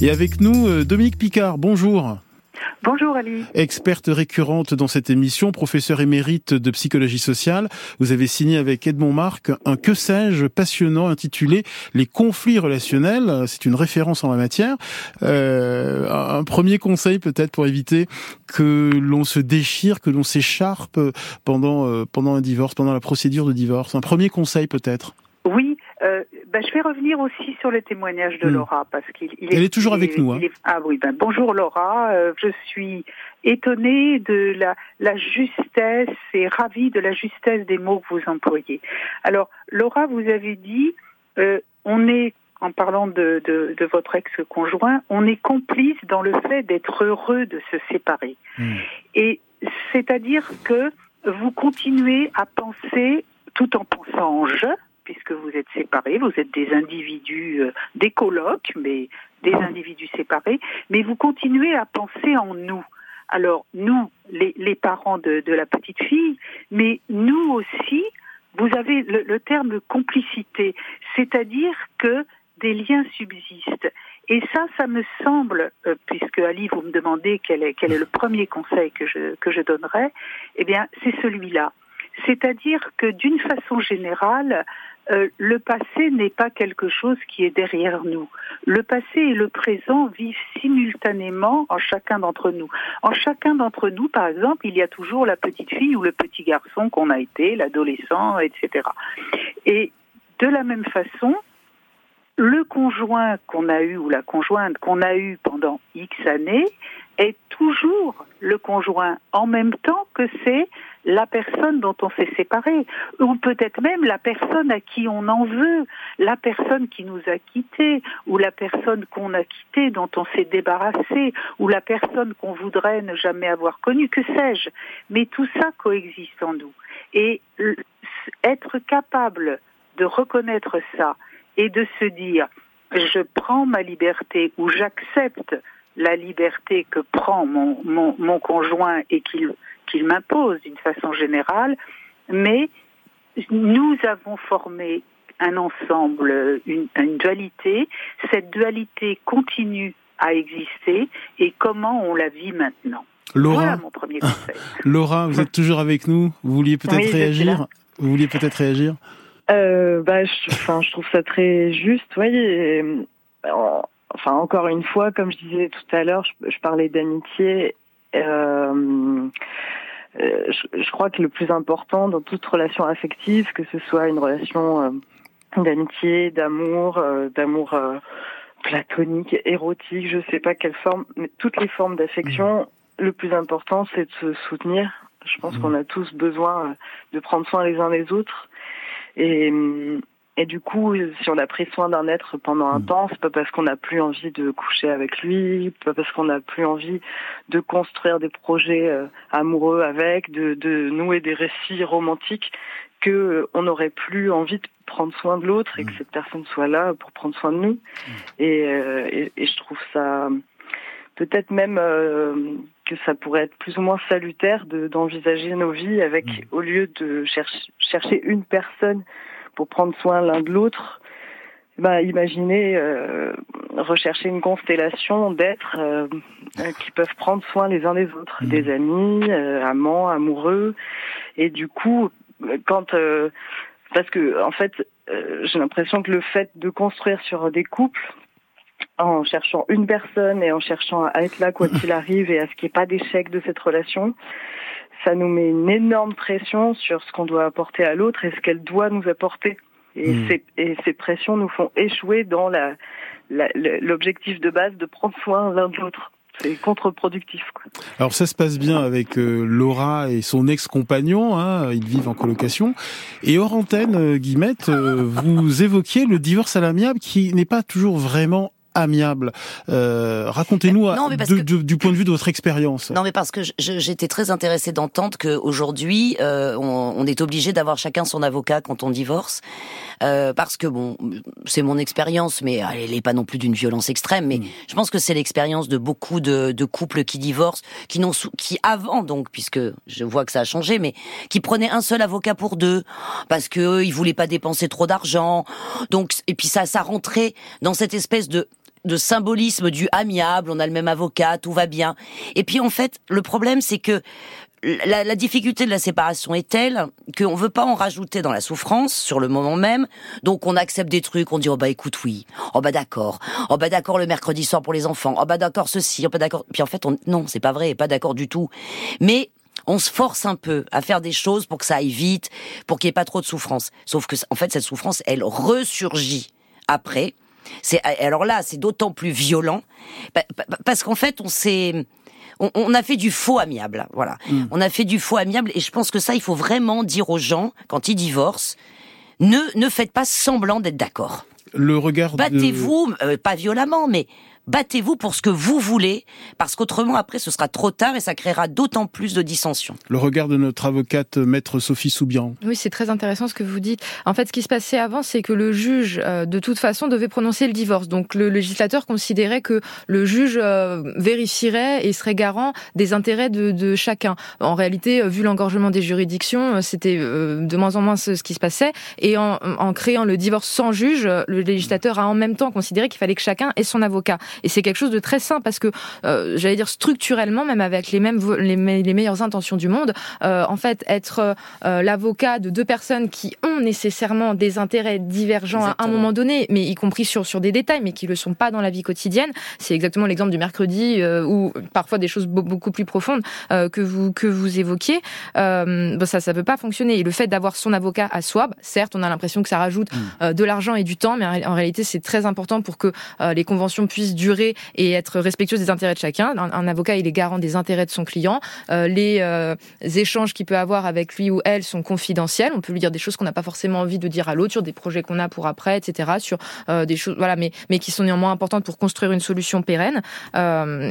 Et avec nous, Dominique Picard, bonjour. Bonjour Ali. Experte récurrente dans cette émission, professeur émérite de psychologie sociale, vous avez signé avec Edmond Marc un que sais-je passionnant intitulé Les conflits relationnels. C'est une référence en la matière. Euh, un premier conseil peut-être pour éviter que l'on se déchire, que l'on s'écharpe pendant euh, pendant un divorce, pendant la procédure de divorce. Un premier conseil peut-être. Euh, bah, je vais revenir aussi sur le témoignage de hmm. Laura parce qu'il est, Elle est toujours avec nous. Hein. ah oui, ben, bonjour Laura. Euh, je suis étonnée de la, la justesse et ravie de la justesse des mots que vous employez. Alors Laura, vous avez dit, euh, on est en parlant de, de, de votre ex-conjoint, on est complice dans le fait d'être heureux de se séparer. Hmm. Et c'est-à-dire que vous continuez à penser tout en pensant en je, puisque vous êtes séparés, vous êtes des individus, euh, des colocs, mais des individus séparés, mais vous continuez à penser en nous. Alors, nous, les, les parents de, de, la petite fille, mais nous aussi, vous avez le, le terme complicité, c'est-à-dire que des liens subsistent. Et ça, ça me semble, euh, puisque Ali, vous me demandez quel est, quel est le premier conseil que je, que je donnerais, eh bien, c'est celui-là. C'est-à-dire que d'une façon générale, euh, le passé n'est pas quelque chose qui est derrière nous. Le passé et le présent vivent simultanément en chacun d'entre nous. En chacun d'entre nous, par exemple, il y a toujours la petite fille ou le petit garçon qu'on a été, l'adolescent, etc. Et de la même façon, le conjoint qu'on a eu ou la conjointe qu'on a eu pendant X années est toujours le conjoint en même temps que c'est la personne dont on s'est séparé, ou peut-être même la personne à qui on en veut, la personne qui nous a quittés, ou la personne qu'on a quittée, dont on s'est débarrassé, ou la personne qu'on voudrait ne jamais avoir connue, que sais-je. Mais tout ça coexiste en nous. Et être capable de reconnaître ça et de se dire, je prends ma liberté ou j'accepte la liberté que prend mon, mon, mon conjoint et qu'il qu'il m'impose d'une façon générale, mais nous avons formé un ensemble, une, dualité. Cette dualité continue à exister et comment on la vit maintenant? Laura, voilà mon premier conseil. Laura, vous êtes toujours avec nous? Vous vouliez peut-être réagir? Vous vouliez peut-être réagir? Euh, bah, je, enfin, je trouve ça très juste, oui. Euh, enfin, encore une fois, comme je disais tout à l'heure, je, parlais d'amitié. Euh, euh, je, crois que le plus important dans toute relation affective, que ce soit une relation euh, d'amitié, d'amour, euh, d'amour platonique, érotique, je sais pas quelle forme, mais toutes les formes d'affection, mmh. le plus important, c'est de se soutenir. Je pense mmh. qu'on a tous besoin de prendre soin les uns des autres. Et, et du coup, si on a pris soin d'un être pendant un mm. temps, c'est pas parce qu'on n'a plus envie de coucher avec lui, pas parce qu'on n'a plus envie de construire des projets euh, amoureux avec, de, de nouer des récits romantiques, que euh, on n'aurait plus envie de prendre soin de l'autre et que mm. cette personne soit là pour prendre soin de nous. Mm. Et, euh, et, et, je trouve ça peut-être même que ça pourrait être plus ou moins salutaire d'envisager nos vies avec, au lieu de chercher, chercher une personne pour prendre soin l'un de l'autre, bah, imaginez euh, rechercher une constellation d'êtres euh, qui peuvent prendre soin les uns des autres, mmh. des amis, euh, amants, amoureux, et du coup, quand parce que en fait, j'ai l'impression que le fait de construire sur des couples en cherchant une personne et en cherchant à être là quoi qu'il arrive et à ce qu'il n'y ait pas d'échec de cette relation, ça nous met une énorme pression sur ce qu'on doit apporter à l'autre et ce qu'elle doit nous apporter. Et, hmm. ces, et, ces, pressions nous font échouer dans l'objectif de base de prendre soin l'un de l'autre. C'est contre-productif. Alors ça se passe bien avec euh, Laura et son ex-compagnon, hein, ils vivent en colocation. Et hors antenne, euh, Guillemette, euh, vous évoquiez le divorce à l'amiable qui n'est pas toujours vraiment amiable. Euh, Racontez-nous du point de vue de votre expérience. Non, mais parce que j'étais très intéressée d'entendre qu'aujourd'hui, euh, on, on, est obligé d'avoir chacun son avocat quand on divorce. Euh, parce que bon, c'est mon expérience, mais elle n'est pas non plus d'une violence extrême. Mais mm. je pense que c'est l'expérience de beaucoup de, de, couples qui divorcent, qui n'ont, qui avant donc, puisque je vois que ça a changé, mais qui prenaient un seul avocat pour deux, parce que ils voulaient pas dépenser trop d'argent. Donc, et puis ça, ça rentrait dans cette espèce de de symbolisme du amiable, on a le même avocat, tout va bien. Et puis en fait, le problème c'est que la, la, difficulté de la séparation est telle qu'on veut pas en rajouter dans la souffrance sur le moment même. Donc on accepte des trucs, on dit oh bah écoute oui, oh bah d'accord, oh bah d'accord le mercredi soir pour les enfants, oh bah d'accord ceci, oh bah d'accord. Puis en fait on, non c'est pas vrai, pas d'accord du tout. Mais on se force un peu à faire des choses pour que ça aille vite, pour qu'il n'y ait pas trop de souffrance. Sauf que en fait cette souffrance elle ressurgit après c'est alors là, c'est d'autant plus violent parce qu'en fait, on s'est on, a fait du faux amiable, voilà. Mm. On a fait du faux amiable et je pense que ça, il faut vraiment dire aux gens quand ils divorcent, ne ne faites pas semblant d'être d'accord. Le regard. Battez-vous, euh, pas violemment, mais battez-vous pour ce que vous voulez, parce qu'autrement après ce sera trop tard et ça créera d'autant plus de dissensions. Le regard de notre avocate maître Sophie Soubian. Oui, c'est très intéressant ce que vous dites. En fait, ce qui se passait avant, c'est que le juge, euh, de toute façon, devait prononcer le divorce. Donc le législateur considérait que le juge euh, vérifierait et serait garant des intérêts de, de chacun. En réalité, euh, vu l'engorgement des juridictions, c'était de moins en moins ce, qui se passait. Et en, en créant le divorce sans juge, le législateur a en même temps considéré qu'il fallait que chacun ait son avocat. Et c'est quelque chose de très sain parce que, euh, j'allais dire structurellement, même avec les mêmes les, les meilleures intentions du monde, euh, en fait, être euh, l'avocat de deux personnes qui ont nécessairement des intérêts divergents à un moment donné, mais y compris sur sur des détails, mais qui le sont pas dans la vie quotidienne, c'est exactement l'exemple du mercredi ou parfois des choses beaucoup plus profondes que vous que vous évoquiez. bon, ça, ça peut pas fonctionner. Et le fait d'avoir son avocat à soi, certes, on a l'impression que ça rajoute mm. de l'argent et du temps, mais en réalité, c'est très important pour que les conventions puissent durer et être respectueuse des intérêts de chacun. Un, avocat, il est garant des intérêts de son client. Euh, les euh, échanges qu'il peut avoir avec lui ou elle sont confidentiels. On peut lui dire des choses qu'on n'a pas forcément envie de dire à l'autre sur des projets qu'on a pour après, etc. Sur euh, des choses, voilà, mais mais qui sont néanmoins importantes pour construire une solution pérenne.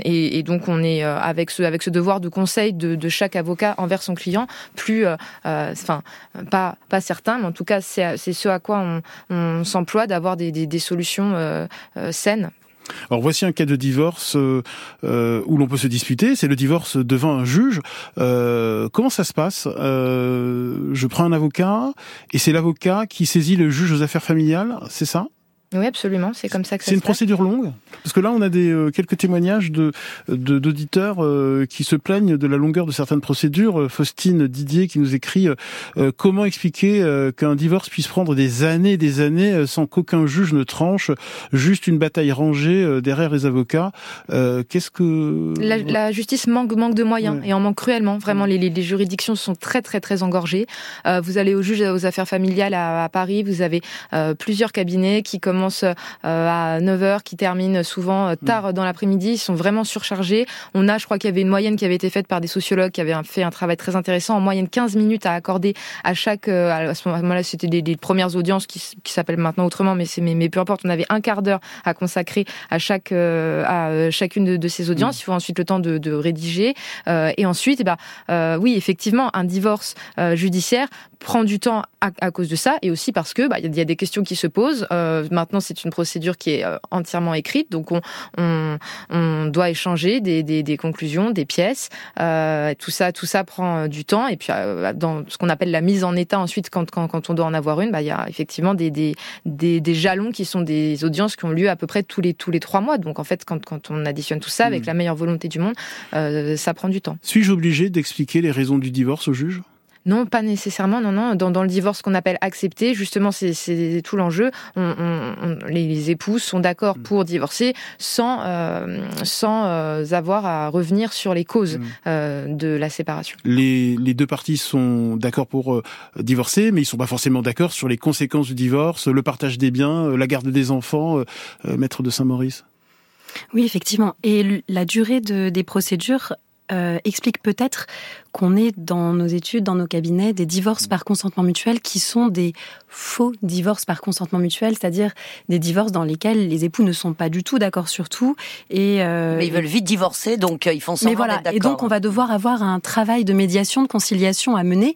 Et, et, donc on est avec ce avec ce devoir de conseil de, de chaque avocat envers son client plus, enfin pas pas certain, mais en tout cas c'est c'est ce à quoi on, on s'emploie d'avoir des, des, des, solutions saines Alors voici un cas de divorce euh, euh, où l'on peut se disputer, c'est le divorce devant un juge. Euh, comment ça se passe? Je prends un avocat et c'est l'avocat qui saisit le juge aux affaires familiales, c'est ça? Oui, absolument. C'est comme ça que ça C'est une procédure longue Parce que là, on a des euh, quelques témoignages de d'auditeurs euh, qui se plaignent de la longueur de certaines procédures. Euh, Faustine Didier qui nous écrit comment expliquer qu'un divorce puisse prendre des années, des années sans qu'aucun juge ne tranche, juste une bataille rangée derrière les avocats. Qu'est-ce que la, la, justice manque manque de moyens et en manque cruellement. Vraiment, les, les, juridictions sont très très très engorgées. vous allez au juge aux affaires familiales à, à Paris, vous avez plusieurs cabinets qui commencent euh, à 9h, qui terminent souvent euh, tard mm. dans l'après-midi. Ils sont vraiment surchargés. On a, je crois qu'il y avait une moyenne qui avait été faite par des sociologues qui avaient fait un travail très intéressant. En moyenne, 15 minutes à accorder à chaque. Euh, à ce moment-là, c'était des, premières audiences qui, qui s'appellent maintenant autrement, mais mais, mais, peu importe. On avait un quart d'heure à consacrer à chaque à chacune de, ces audiences. Mm. Il faut ensuite le temps de, de rédiger et ensuite, eh ben, oui, effectivement, un divorce judiciaire prend du temps à, à, cause de ça et aussi parce que bah, il y a des questions qui se posent. maintenant Maintenant, c'est une procédure qui est euh, entièrement écrite, donc on, on, on doit échanger des, des, des, conclusions, des pièces. Euh, tout ça, tout ça prend euh, du temps. Et puis, euh, dans ce qu'on appelle la mise en état, ensuite, quand, quand, quand on doit en avoir une, bah, il y a effectivement des, des, des, des, jalons qui sont des audiences qui ont lieu à peu près tous les, tous les trois mois. Donc, en fait, quand, quand on additionne tout ça avec hmm. la meilleure volonté du monde, euh, ça prend du temps. Suis-je obligé d'expliquer les raisons du divorce au juge? Non, pas nécessairement. Non, non. Dans, dans le divorce qu'on appelle accepté, justement, c'est tout l'enjeu. On, on, les, les, époux sont d'accord mm. pour divorcer sans euh, sans euh, avoir à revenir sur les causes mm. euh, de la séparation. Les, les deux parties sont d'accord pour euh, divorcer, mais ils sont pas forcément d'accord sur les conséquences du divorce, le partage des biens, la garde des enfants. Euh, maître de Saint-Maurice? Oui, effectivement. Et la durée de, des procédures euh, explique peut-être qu'on est dans nos études, dans nos cabinets, des divorces par consentement mutuel qui sont des faux divorces par consentement mutuel, c'est-à-dire des divorces dans lesquels les époux ne sont pas du tout d'accord sur tout. Et euh, mais ils veulent vite divorcer, donc euh, ils font semblant voilà. Et donc on va devoir avoir un travail de médiation, de conciliation à mener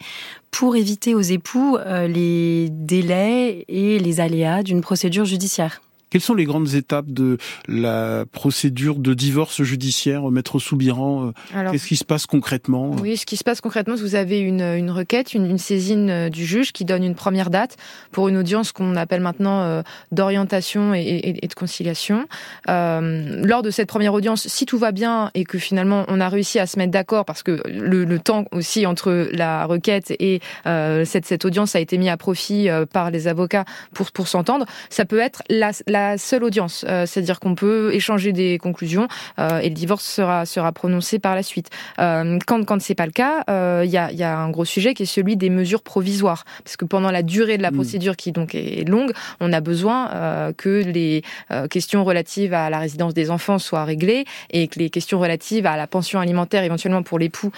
pour éviter aux époux les délais et les aléas d'une procédure judiciaire. Quelles sont les grandes étapes de la procédure de divorce judiciaire, Maître Soubiran euh, Qu'est-ce qui se passe concrètement Oui, ce qui se passe concrètement, vous avez une, une requête, une, une, saisine euh, du juge qui donne une première date pour une audience qu'on appelle maintenant euh, d'orientation et, et, et, de conciliation. Euh, lors de cette première audience, si tout va bien et que finalement on a réussi à se mettre d'accord, parce que le, le, temps aussi entre la requête et euh, cette, cette audience a été mis à profit par les avocats pour, pour s'entendre, ça peut être la, la seule audience. Euh, c'est-à-dire qu'on peut échanger des conclusions euh, et le divorce sera sera prononcé par la suite. Euh, quand quand c'est pas le cas, il y a, y, a, un gros sujet qui est celui des mesures provisoires, parce que pendant la durée de la mm. procédure qui donc est longue, on a besoin que les questions relatives à la résidence des enfants soient réglées et que les questions relatives à la pension alimentaire éventuellement pour l'époux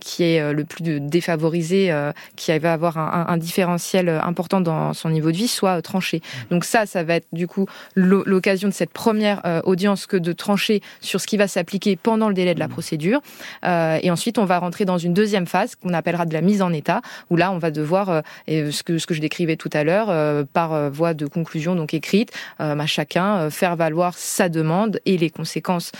qui est le plus défavorisé, qui va avoir un, un, différentiel important dans son niveau de vie, soient tranchées. Mm. Donc ça, ça va être du coup l'occasion de cette première euh, audience que de trancher sur ce qui va s'appliquer pendant le délai de la mmh. procédure. Euh, et ensuite, on va rentrer dans une deuxième phase qu'on appellera de la mise en état, où là, on va devoir, euh, ce, que, ce que je décrivais tout à l'heure, par voie de conclusion donc écrite, à chacun faire valoir sa demande et les conséquences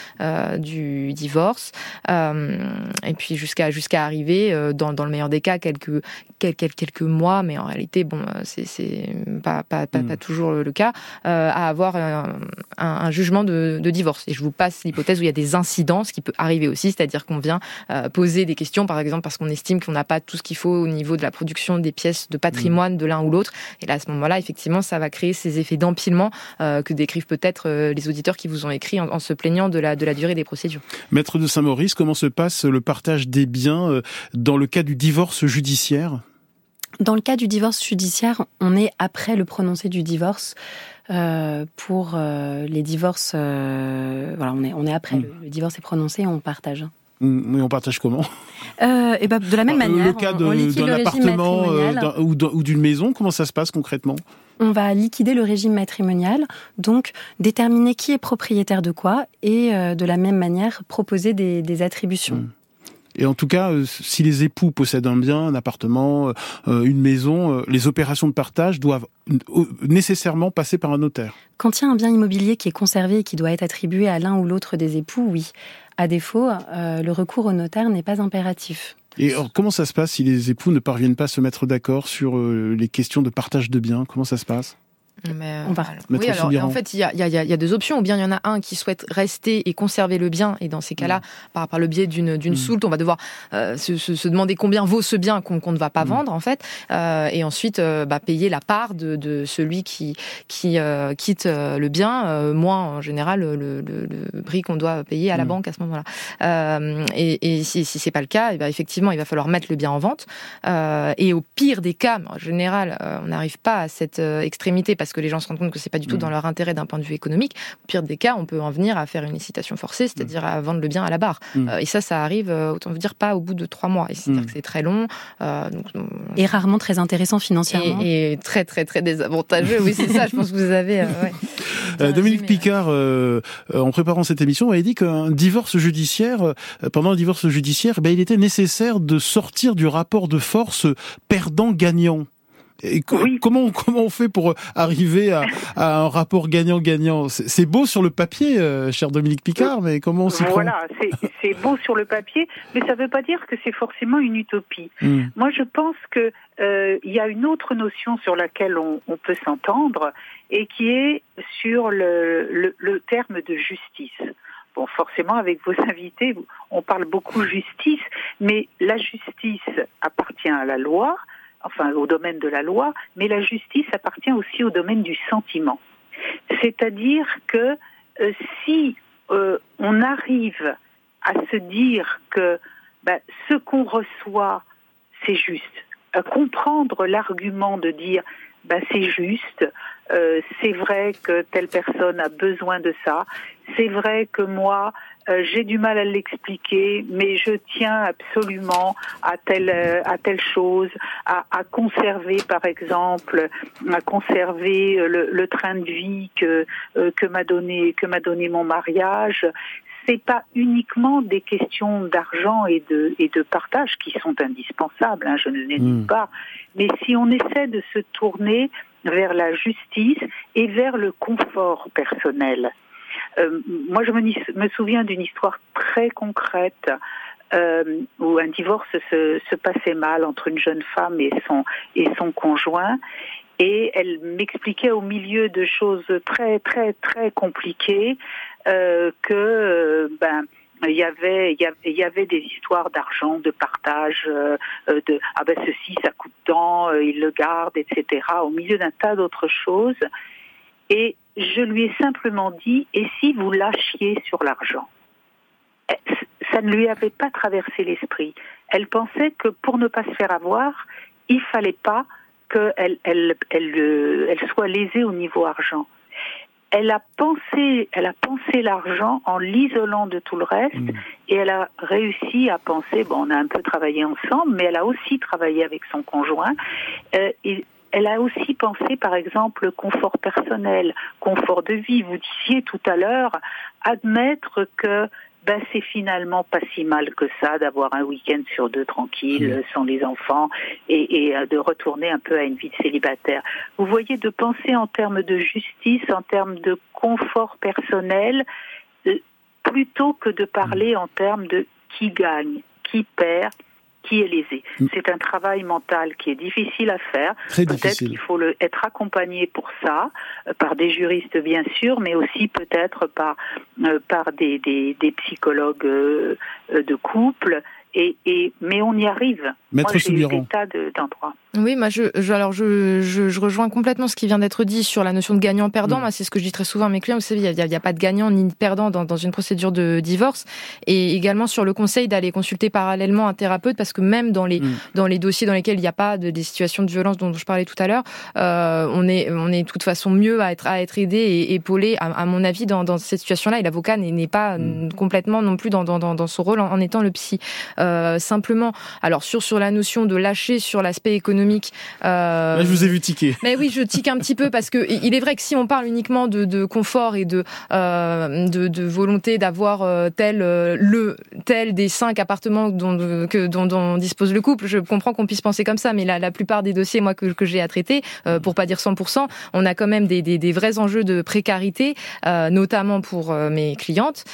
du divorce. et puis jusqu'à jusqu'à arriver, dans, dans le meilleur des cas, quelques, quelques, quelques mois, mais en réalité, bon, c'est pas, pas, pas, mmh. pas, toujours le cas, à avoir un, un, jugement de, de, divorce. Et je vous passe l'hypothèse où il y a des incidents, ce qui peut arriver aussi, c'est-à-dire qu'on vient euh, poser des questions, par exemple, parce qu'on estime qu'on n'a pas tout ce qu'il faut au niveau de la production des pièces de patrimoine de l'un ou l'autre. Et là, à ce moment-là, effectivement, ça va créer ces effets d'empilement euh, que décrivent peut-être euh, les auditeurs qui vous ont écrit en, en, se plaignant de la, de la durée des procédures. Maître de Saint-Maurice, comment se passe le partage des biens euh, dans le cas du divorce judiciaire? Dans le cas du divorce judiciaire, on est après le prononcé du divorce. Euh, pour euh, les divorces, euh, voilà, on est, on est après. Mm. Le, divorce est prononcé, on partage. Mais on partage comment? Et ben de la même manière. Le cas d'un appartement ou d'une maison, comment ça se passe concrètement? On va liquider le régime matrimonial, donc déterminer qui est propriétaire de quoi et de la même manière proposer des, des attributions. Mm. Et en tout cas, euh, si les époux possèdent un bien, un appartement, euh, euh, une maison, les opérations de partage doivent nécessairement passer par un notaire. Quand il y a un bien immobilier qui est conservé et qui doit être attribué à l'un ou l'autre des époux, oui. À défaut, le recours au notaire n'est pas impératif. Et comment ça se passe si les époux ne parviennent pas à se mettre d'accord sur les questions de partage de biens? Comment ça se passe? Mais, on va. Oui, alors en fait, il y a, y, a, y a, deux options. Ou bien il y en a un qui souhaite rester et conserver le bien, et dans ces cas-là, mm. par, par le biais d'une mm. soulte, on va devoir euh, se, se, se, demander combien vaut ce bien qu'on ne va pas mm. vendre en fait, euh, et ensuite euh, bah, payer la part de, de celui qui qui euh, quitte euh, le bien, moins en général le, le, le prix qu'on doit payer à la banque à ce moment-là. et, et si, si c'est pas le cas, et eh ben, effectivement, il va falloir mettre le bien en vente. et au pire des cas, en général, on n'arrive pas à cette extrémité parce que les gens se rendent compte que c'est pas du tout dans mm. leur intérêt d'un point de vue économique. Au pire des cas, on peut en venir à faire une incitation forcée, c'est-à-dire à vendre le bien à la barre. Mm. Euh, et ça, ça arrive, euh, autant vous dire, pas au bout de trois mois. C'est-à-dire mm. que c'est très long. Euh, et rarement très intéressant financièrement. Et, très, très, très désavantageux. oui, c'est ça. Je pense que vous avez. Dominique Picard, en préparant cette émission, avait dit qu'un divorce judiciaire, pendant un divorce judiciaire, ben, il était nécessaire de sortir du rapport de force perdant-gagnant. Et comment, comment on fait pour arriver à, un rapport gagnant-gagnant? C'est beau sur le papier, euh, cher Dominique Picard, mais comment on s'y prend? Voilà, c'est beau sur le papier, mais ça ne veut pas dire que c'est forcément une utopie. Hmm. Moi, je pense que euh, il y a une autre notion sur laquelle on, peut s'entendre et qui est sur le, le terme de justice. Bon, forcément, avec vos invités, on parle beaucoup justice, mais la justice appartient à la loi, enfin au domaine de la loi, mais la justice appartient aussi au domaine du sentiment. C'est-à-dire que euh, si euh, on arrive à se dire que ben, ce qu'on reçoit, c'est juste, à comprendre l'argument de dire ben, c'est juste, euh, c'est vrai que telle personne a besoin de ça, c'est vrai que moi, euh, j'ai du mal à l'expliquer, mais je tiens absolument à telle euh, à telle chose, à, à, conserver par exemple, à conserver le, le train de vie que que m'a donné que m'a donné mon mariage c'est pas uniquement des questions d'argent et de, et de partage qui sont indispensables, hein, je ne les nie hmm. pas, mais si on essaie de se tourner vers la justice et vers le confort personnel. Euh, moi, je me, souviens d'une histoire très concrète euh, où un divorce se, passait mal entre une jeune femme et son, et son conjoint. Et elle m'expliquait au milieu de choses très, très, très compliquées euh, que ben il y avait il y avait, des histoires d'argent, de partage, de ah ben ceci ça coûte tant, il le garde, etc. Au milieu d'un tas d'autres choses. Et je lui ai simplement dit et si vous lâchiez sur l'argent? Eh, Ça ne lui avait pas traversé l'esprit. Elle pensait que pour ne pas se faire avoir, il fallait pas qu'elle elle, elle, elle soit lésée au niveau argent elle a pensé, elle a pensé l'argent en l'isolant de tout le reste, mm. et elle a réussi à penser. Bon, on a un peu travaillé ensemble, mais elle a aussi travaillé avec son conjoint. Euh, et elle a aussi pensé, par exemple, confort personnel, confort de vie. Vous disiez tout à l'heure, admettre que ben c'est finalement pas si mal que ça d'avoir un week-end sur deux tranquille, mmh. sans les enfants, et, et, euh, de retourner un peu à une vie de célibataire. Vous voyez, de penser en termes de justice, en termes de confort personnel, euh, plutôt que de parler en termes de qui gagne, qui perd, qui est lésé. Mm. C'est un travail mental qui est difficile à faire. Peut-être qu'il faut le, être accompagné pour ça, euh, par des juristes bien sûr, mais aussi peut-être par, euh, par des, des, des psychologues euh, de couple. Et, et, mais on y arrive. Maître Moi, des tas d'endroits. Oui, moi, je, je alors je, je, je, rejoins complètement ce qui vient d'être dit sur la notion de gagnant-perdant. Mm. Moi, c'est ce que je dis très souvent à mes clients. Vous savez, il n'y a, a, pas de gagnant ni de perdant dans, dans, une procédure de divorce. Et également sur le conseil d'aller consulter parallèlement un thérapeute, parce que même dans les mm. dans les dossiers dans lesquels il n'y a pas de des situations de violence dont je parlais tout à l'heure, euh, on est on est de toute façon mieux à être à être aidé et épaulé, à, à mon avis, dans, dans cette situation-là. Et l'avocat n'est pas mm. complètement non plus dans, dans, dans son rôle en, étant le psy. Simplement, alors sur sur la notion de lâcher sur l'aspect économique. Là, je vous ai vu tiquer. Mais oui, je tique un petit peu parce que il est vrai que si on parle uniquement de, de confort et de de, de, volonté d'avoir tel le tel des cinq appartements dont, que, dont, dont dispose le couple, je comprends qu'on puisse penser comme ça, mais la, la plupart des dossiers moi que, que j'ai à traiter, pour pas dire 100%, on a quand même des, des, des vrais enjeux de précarité, notamment pour mes clientes,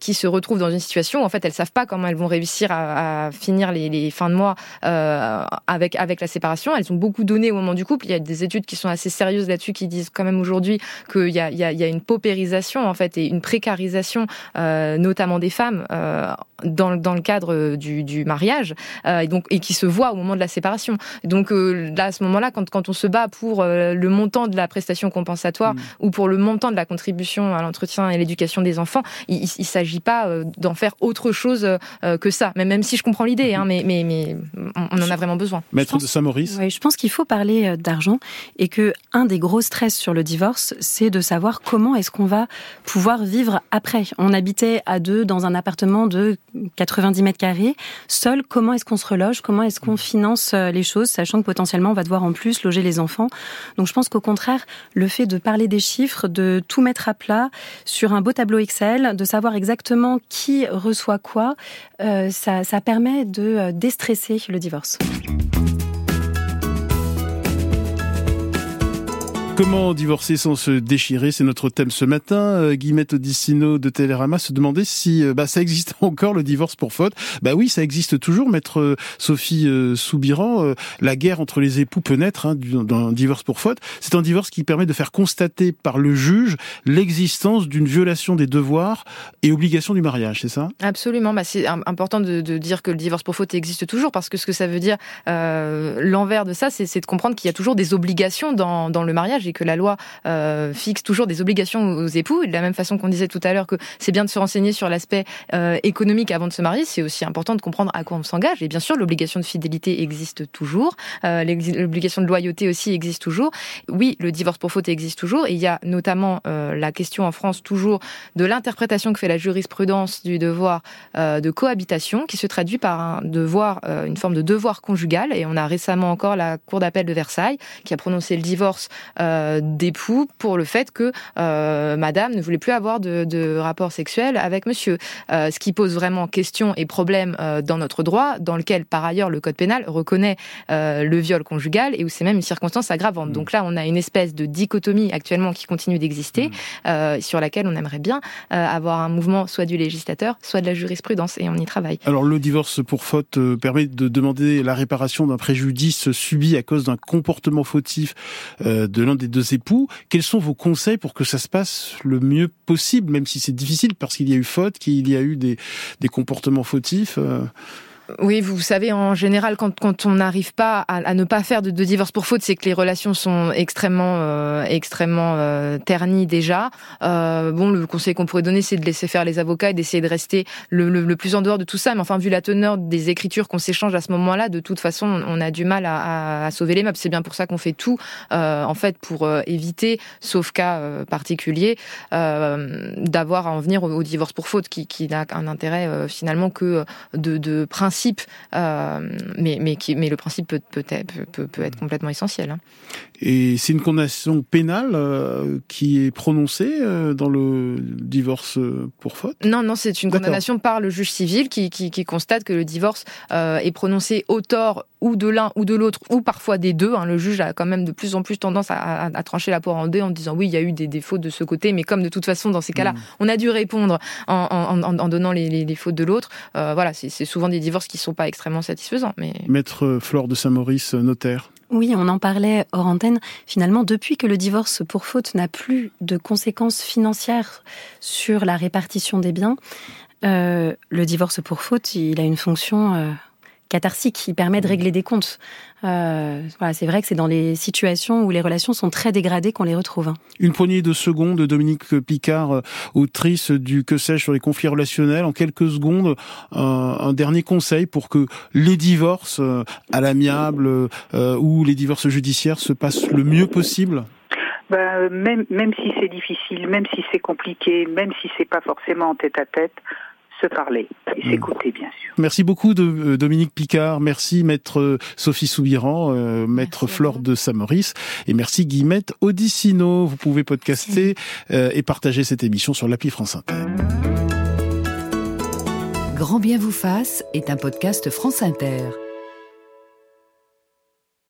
qui se retrouvent dans une situation où en fait elles savent pas comment elles vont réussir à, finir les, fins de mois euh, avec avec la séparation. Elles ont beaucoup donné au moment du couple. Il y a des études qui sont assez sérieuses là-dessus qui disent quand même aujourd'hui qu'il y a, y, a, y a une paupérisation en fait et une précarisation, euh, notamment des femmes, euh, dans, dans le cadre du, du mariage, euh, et donc et qui se voit au moment de la séparation. Donc euh, là, à ce moment-là, quand quand on se bat pour euh, le montant de la prestation compensatoire mmh. ou pour le montant de la contribution à l'entretien et l'éducation des enfants, il, il s'agit pas d'en faire autre chose que ça. Mais même si je comprends l'idée, hein, mais, mais, mais on en a vraiment besoin. Maître de Saint-Maurice Oui, je pense qu'il faut parler d'argent et que un des gros stress sur le divorce, c'est de savoir comment est-ce qu'on va pouvoir vivre après. On habitait à deux dans un appartement de 90 mètres carrés. Seul, comment est-ce qu'on se reloge? Comment est-ce qu'on finance les choses, sachant que potentiellement on va devoir en plus loger les enfants? Donc je pense qu'au contraire, le fait de parler des chiffres, de tout mettre à plat sur un beau tableau Excel, de savoir exactement qui reçoit quoi, euh, ça, ça permet de déstresser le divorce. Comment divorcer sans se déchirer C'est notre thème ce matin. Euh, Guillemette Odissino de Télérama se demandait si euh, bah, ça existe encore le divorce pour faute. Bah oui, ça existe toujours, maître euh, Sophie Soubiran. la guerre entre les époux peut naître hein, d'un divorce pour faute. C'est un divorce qui permet de faire constater par le juge l'existence d'une violation des devoirs et obligations du mariage, c'est ça? Absolument. Bah, c'est important de, dire que le divorce pour faute existe toujours parce que ce que ça veut dire, l'envers de ça, c'est de comprendre qu'il y a toujours des obligations dans le mariage et que la loi euh, fixe toujours des obligations aux époux. de la même façon qu'on disait tout à l'heure que c'est bien de se renseigner sur l'aspect euh, économique avant de se marier, c'est aussi important de comprendre à quoi on s'engage. Et bien sûr, l'obligation de fidélité existe toujours, euh, l'obligation de loyauté aussi existe toujours. Oui, le divorce pour faute existe toujours. Et il y a notamment la question en France toujours de l'interprétation que fait la jurisprudence du devoir de cohabitation, qui se traduit par un devoir, une forme de devoir conjugal. Et on a récemment encore la Cour d'appel de Versailles qui a prononcé le divorce euh, d'époux pour le fait que euh, madame ne voulait plus avoir de, de rapport sexuel avec monsieur. Euh, ce qui pose vraiment question et problème dans notre droit, dans lequel par ailleurs le code pénal reconnaît le viol conjugal et où c'est même une circonstance aggravante. Mmh. Donc là, on a une espèce de dichotomie actuellement qui continue d'exister, mmh. euh, sur laquelle on aimerait bien avoir un mouvement soit du législateur, soit de la jurisprudence, et on y travaille. Alors le divorce pour faute permet de demander la réparation d'un préjudice subi à cause d'un comportement fautif de l'un deux époux. Quels sont vos conseils pour que ça se passe le mieux possible, même si c'est difficile parce qu'il y a eu faute, qu'il y a eu des, des comportements fautifs euh oui, vous savez, en général, quand, quand on n'arrive pas à, à, ne pas faire de, de divorce pour faute, c'est que les relations sont extrêmement, euh, extrêmement euh, ternies déjà. Euh, bon, le conseil qu'on pourrait donner, c'est de laisser faire les avocats et d'essayer de rester le, le, le, plus en dehors de tout ça. Mais enfin, vu la teneur des écritures qu'on s'échange à ce moment-là, de toute façon, on a du mal à, à, à sauver les meubles. C'est bien pour ça qu'on fait tout, euh, en fait, pour euh, éviter, sauf cas euh, particulier, d'avoir à en venir au, divorce pour faute, qui, qui n'a un intérêt finalement que de, de principe euh, mais, le principe peut, être, peut, peut être complètement essentiel. Et c'est une condamnation pénale euh, qui est prononcée euh, dans le divorce pour faute? Non, non, c'est une condamnation par le juge civil qui, qui, qui constate que le divorce euh, est prononcé au tort ou de l'un ou de l'autre, ou parfois des deux. Hein. Le juge a quand même de plus en plus tendance à, à, à trancher la poire en deux en disant oui, il y a eu des défauts de ce côté, mais comme de toute façon, dans ces cas-là, mmh. on a dû répondre en, en, en, en donnant les, les, les, fautes de l'autre. Euh, voilà, c'est souvent des divorces qui sont pas extrêmement satisfaisants. Mais... Maître Flore de Saint-Maurice, notaire. Oui, on en parlait hors antenne. Finalement, depuis que le divorce pour faute n'a plus de conséquences financières sur la répartition des biens, euh, le divorce pour faute, il a une fonction euh, catharsique qui permet de régler des comptes. Euh, voilà, c'est vrai que c'est dans les situations où les relations sont très dégradées qu'on les retrouve. Hein. Une poignée de secondes, Dominique Picard, euh, autrice du Que sais-je sur les conflits relationnels. En quelques secondes, un, un dernier conseil pour que les divorces euh, à l'amiable euh, ou les divorces judiciaires se passent le mieux possible ben, même, même si c'est difficile, même si c'est compliqué, même si c'est pas forcément en tête à tête, se parler et s'écouter, bien sûr. Merci beaucoup de Dominique Picard, merci maître Sophie Soubiran, maître Flore de Saint-Maurice et merci Guillemette Odissino. Vous pouvez podcaster et partager cette émission sur l'appli France Inter. Grand bien vous fasse est un podcast France Inter.